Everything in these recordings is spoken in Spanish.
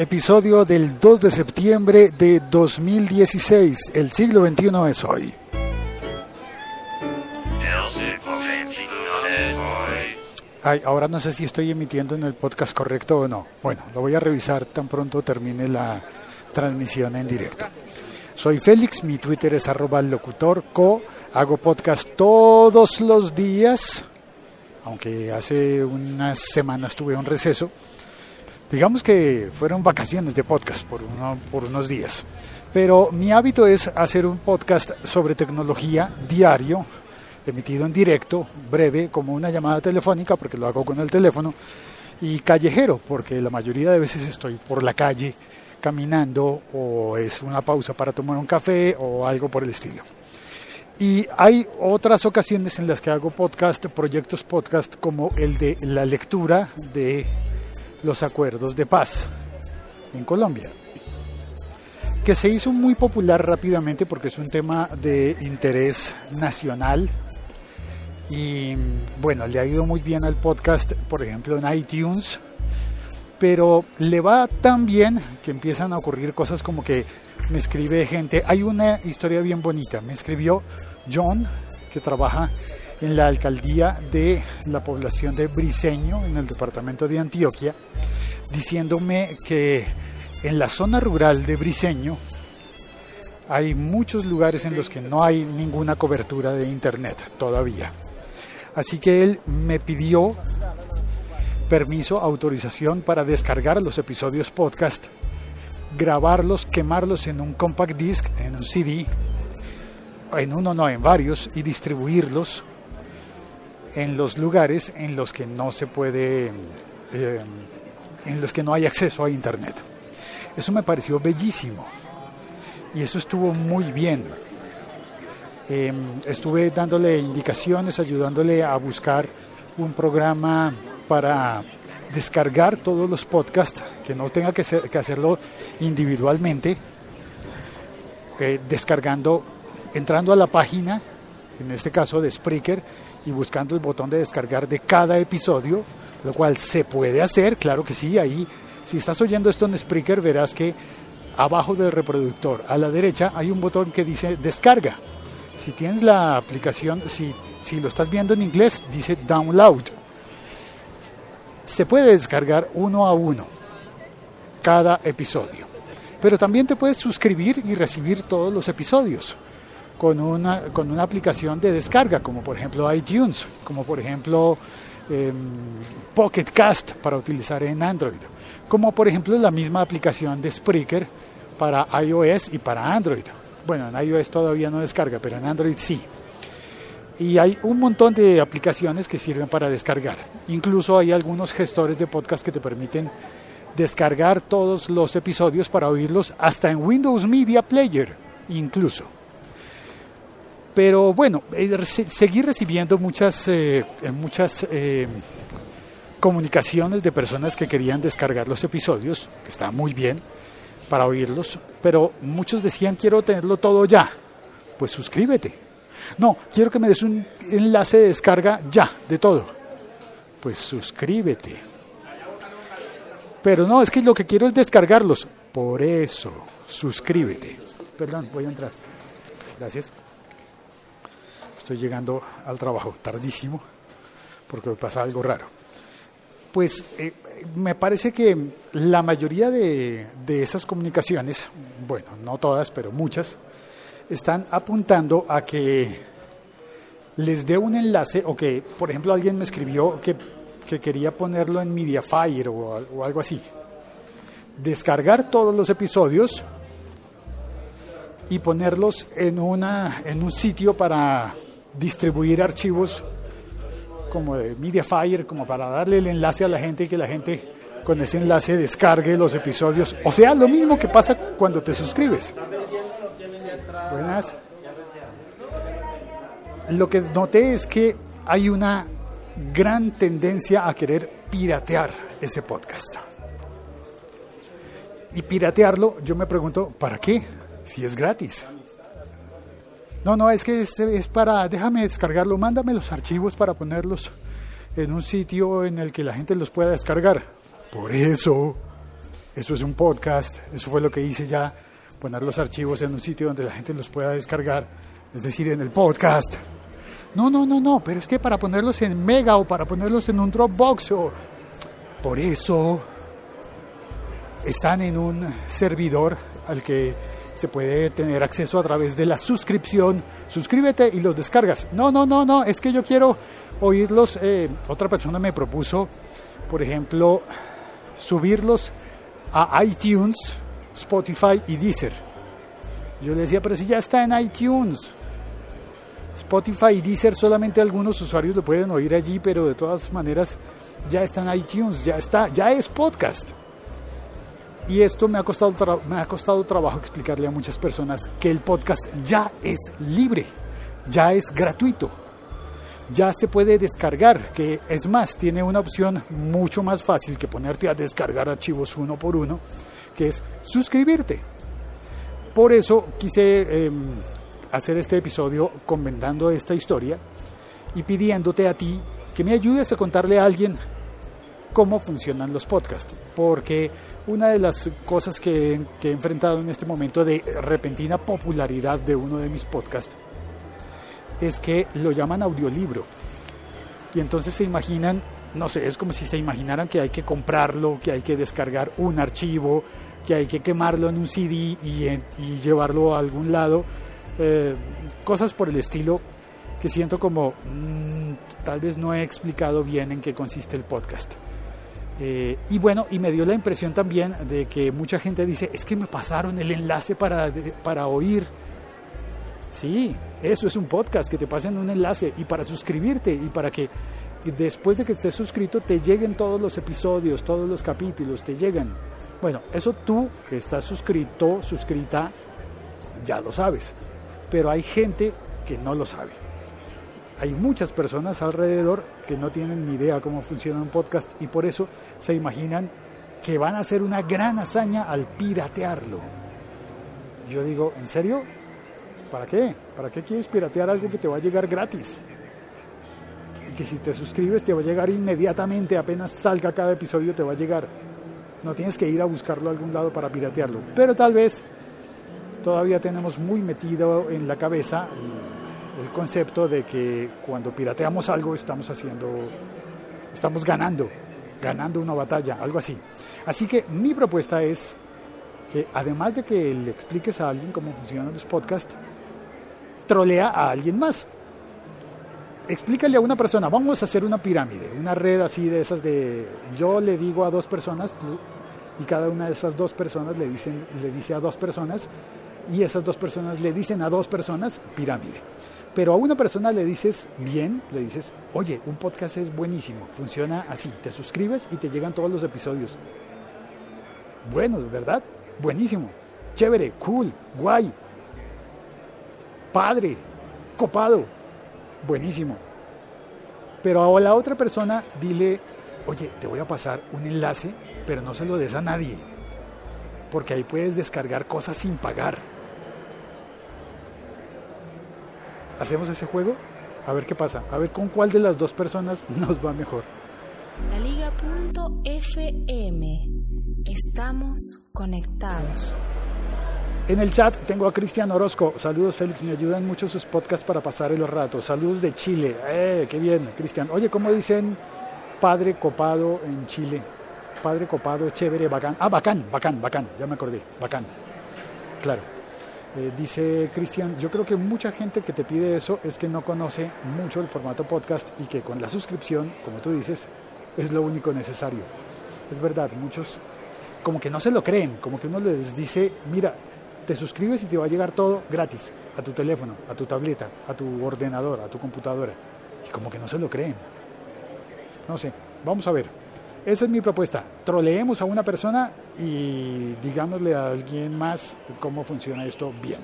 Episodio del 2 de septiembre de 2016. El siglo XXI es hoy. Ay, ahora no sé si estoy emitiendo en el podcast correcto o no. Bueno, lo voy a revisar tan pronto termine la transmisión en directo. Soy Félix, mi Twitter es arroba locutorco. Hago podcast todos los días, aunque hace unas semanas tuve un receso. Digamos que fueron vacaciones de podcast por, uno, por unos días. Pero mi hábito es hacer un podcast sobre tecnología diario, emitido en directo, breve, como una llamada telefónica, porque lo hago con el teléfono, y callejero, porque la mayoría de veces estoy por la calle caminando o es una pausa para tomar un café o algo por el estilo. Y hay otras ocasiones en las que hago podcast, proyectos podcast, como el de la lectura de los acuerdos de paz en Colombia, que se hizo muy popular rápidamente porque es un tema de interés nacional. Y bueno, le ha ido muy bien al podcast, por ejemplo, en iTunes, pero le va tan bien que empiezan a ocurrir cosas como que me escribe gente, hay una historia bien bonita, me escribió John, que trabaja en la alcaldía de la población de Briseño, en el departamento de Antioquia, diciéndome que en la zona rural de Briseño hay muchos lugares en los que no hay ninguna cobertura de internet todavía. Así que él me pidió permiso, autorización para descargar los episodios podcast, grabarlos, quemarlos en un compact disc, en un CD, en uno no, en varios, y distribuirlos en los lugares en los que no se puede, eh, en los que no hay acceso a Internet. Eso me pareció bellísimo y eso estuvo muy bien. Eh, estuve dándole indicaciones, ayudándole a buscar un programa para descargar todos los podcasts, que no tenga que, ser, que hacerlo individualmente, eh, descargando, entrando a la página, en este caso de Spreaker, y buscando el botón de descargar de cada episodio, lo cual se puede hacer, claro que sí, ahí si estás oyendo esto en Spreaker verás que abajo del reproductor a la derecha hay un botón que dice descarga. Si tienes la aplicación, si, si lo estás viendo en inglés, dice download. Se puede descargar uno a uno cada episodio. Pero también te puedes suscribir y recibir todos los episodios con una, con una aplicación de descarga, como por ejemplo iTunes, como por ejemplo eh, Pocket Cast para utilizar en Android, como por ejemplo la misma aplicación de Spreaker para iOS y para Android. Bueno, en iOS todavía no descarga, pero en Android sí. Y hay un montón de aplicaciones que sirven para descargar. Incluso hay algunos gestores de podcast que te permiten descargar todos los episodios para oírlos hasta en Windows Media Player, incluso. Pero bueno, eh, seguí recibiendo muchas, eh, muchas eh, comunicaciones de personas que querían descargar los episodios, que está muy bien para oírlos, pero muchos decían quiero tenerlo todo ya. Pues suscríbete. No, quiero que me des un enlace de descarga ya, de todo. Pues suscríbete. Pero no, es que lo que quiero es descargarlos. Por eso, suscríbete. Perdón, voy a entrar. Gracias. Estoy llegando al trabajo tardísimo porque pasa algo raro. Pues eh, me parece que la mayoría de, de esas comunicaciones, bueno, no todas, pero muchas, están apuntando a que les dé un enlace o que, por ejemplo, alguien me escribió que, que quería ponerlo en Mediafire o, o algo así. Descargar todos los episodios y ponerlos en, una, en un sitio para distribuir archivos como de Mediafire, como para darle el enlace a la gente y que la gente con ese enlace descargue los episodios. O sea, lo mismo que pasa cuando te suscribes. Buenas. Lo que noté es que hay una gran tendencia a querer piratear ese podcast. Y piratearlo, yo me pregunto, ¿para qué? Si es gratis. No, no, es que es, para, déjame descargarlo, mándame los archivos para ponerlos en un sitio en el que la gente los pueda descargar. Por eso, eso es un podcast, eso fue lo que hice ya, poner los archivos en un sitio donde la gente los pueda descargar, es decir, en el podcast. No, no, no, no, pero es que para ponerlos en Mega o para ponerlos en un Dropbox o... Por eso están en un servidor al que se puede tener acceso a través de la suscripción. Suscríbete y los descargas. No, no, no, no, es que yo quiero oírlos. Eh, otra persona me propuso, por ejemplo, subirlos a iTunes, Spotify y Deezer. Yo le decía, pero si ya está en iTunes. Spotify y Deezer solamente algunos usuarios lo pueden oír allí, pero de todas maneras ya está en iTunes, ya está, ya es podcast. Y esto me ha costado me ha costado trabajo explicarle a muchas personas que el podcast ya es libre, ya es gratuito. Ya se puede descargar, que es más, tiene una opción mucho más fácil que ponerte a descargar archivos uno por uno, que es suscribirte. Por eso quise eh, hacer este episodio comentando esta historia y pidiéndote a ti que me ayudes a contarle a alguien cómo funcionan los podcasts. Porque una de las cosas que, he enfrentado en este momento de repentina popularidad de uno de mis podcasts es que lo llaman audiolibro. Y entonces se imaginan, no sé, es como si se imaginaran que hay que comprarlo, que hay que descargar un archivo, que hay que quemarlo en un CD y, y llevarlo a algún lado eh, cosas por el estilo que siento como mmm, tal vez no he explicado bien en qué consiste el podcast. Eh, y bueno, y me dio la impresión también de que mucha gente dice, es que me pasaron el enlace para, para oír. Sí, eso es un podcast, que te pasen un enlace y para suscribirte y para que después de que estés suscrito te lleguen todos los episodios, todos los capítulos, te llegan. Bueno, eso tú que estás suscrito, suscrita, ya lo sabes pero hay gente que no lo sabe. Hay muchas personas alrededor que no tienen ni idea cómo funciona un podcast y por eso se imaginan que van a hacer una gran hazaña al piratearlo. Yo digo, ¿en serio? ¿Para qué? ¿Para qué quieres piratear algo que te va a llegar gratis? Y que si te suscribes te va a llegar inmediatamente, apenas salga cada episodio te va a llegar. No tienes que ir a buscarlo a algún lado para piratearlo. Pero tal vez todavía tenemos muy metido en la cabeza el concepto de que cuando pirateamos algo estamos haciendo, estamos ganando, ganando una batalla, algo así. Así que mi propuesta es que además de que le expliques a alguien cómo funcionan los podcasts, trolea a alguien más. Explícale a una persona, vamos a hacer una pirámide, una red así de esas de yo le digo a dos personas y cada una de esas dos personas le dicen le dice a dos personas y esas dos personas le dicen a dos personas pirámide. Pero a una persona le dices bien, le dices, oye, un podcast es buenísimo, funciona así, te suscribes y te llegan todos los episodios. Bueno, ¿verdad? Buenísimo, chévere, cool, guay, padre, copado, buenísimo. Pero a la otra persona dile, oye, te voy a pasar un enlace, pero no se lo des a nadie, porque ahí puedes descargar cosas sin pagar. ¿Hacemos ese juego? A ver qué pasa. A ver con cuál de las dos personas nos va mejor. La Liga.fm. Estamos conectados. En el chat tengo a Cristian Orozco. Saludos, Félix. Me ayudan mucho sus podcasts para pasar el rato. Saludos de Chile. Eh, qué bien, Cristian. Oye, ¿cómo dicen Padre Copado en Chile. Padre Copado, chévere, bacán. Ah, bacán, bacán, bacán, ya me acordé, bacán. Claro. Eh, dice Cristian, yo creo que mucha gente que te pide eso es que no conoce mucho el formato podcast y que con la suscripción, como tú dices, es lo único necesario. Es verdad, muchos como que no se lo creen, como que uno les dice, mira, te suscribes y te va a llegar todo gratis, a tu teléfono, a tu tableta, a tu ordenador, a tu computadora. Y como que no se lo creen. No sé, vamos a ver. Esa es mi propuesta. Troleemos a una persona y digámosle a alguien más cómo funciona esto bien.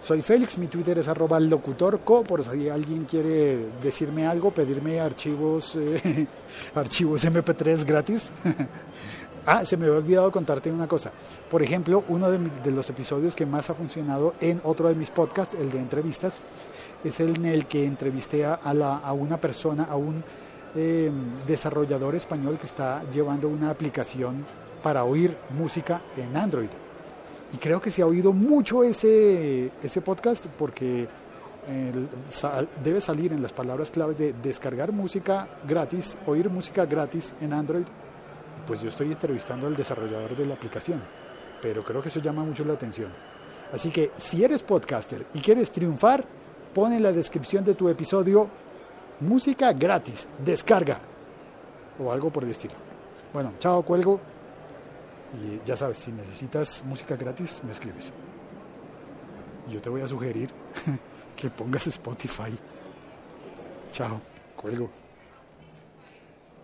Soy Félix, mi Twitter es arroba locutorco, por si alguien quiere decirme algo, pedirme archivos, eh, archivos MP3 gratis. ah, se me había olvidado contarte una cosa. Por ejemplo, uno de, los episodios que más ha funcionado en otro de mis podcasts, el de entrevistas, es el en el que entrevisté a, a una persona, a un eh, desarrollador español que está llevando una aplicación para oír música en Android. Y creo que se ha oído mucho ese, ese podcast porque debe salir en las palabras claves de descargar música gratis, oír música gratis en Android. Pues yo estoy entrevistando al desarrollador de la aplicación, pero creo que eso llama mucho la atención. Así que si eres podcaster y quieres triunfar, pon en la descripción de tu episodio música gratis, descarga o algo por el estilo. Bueno, chao, cuelgo. Y ya sabes, si necesitas música gratis, me escribes. Yo te voy a sugerir que pongas Spotify. Chao, cuelgo.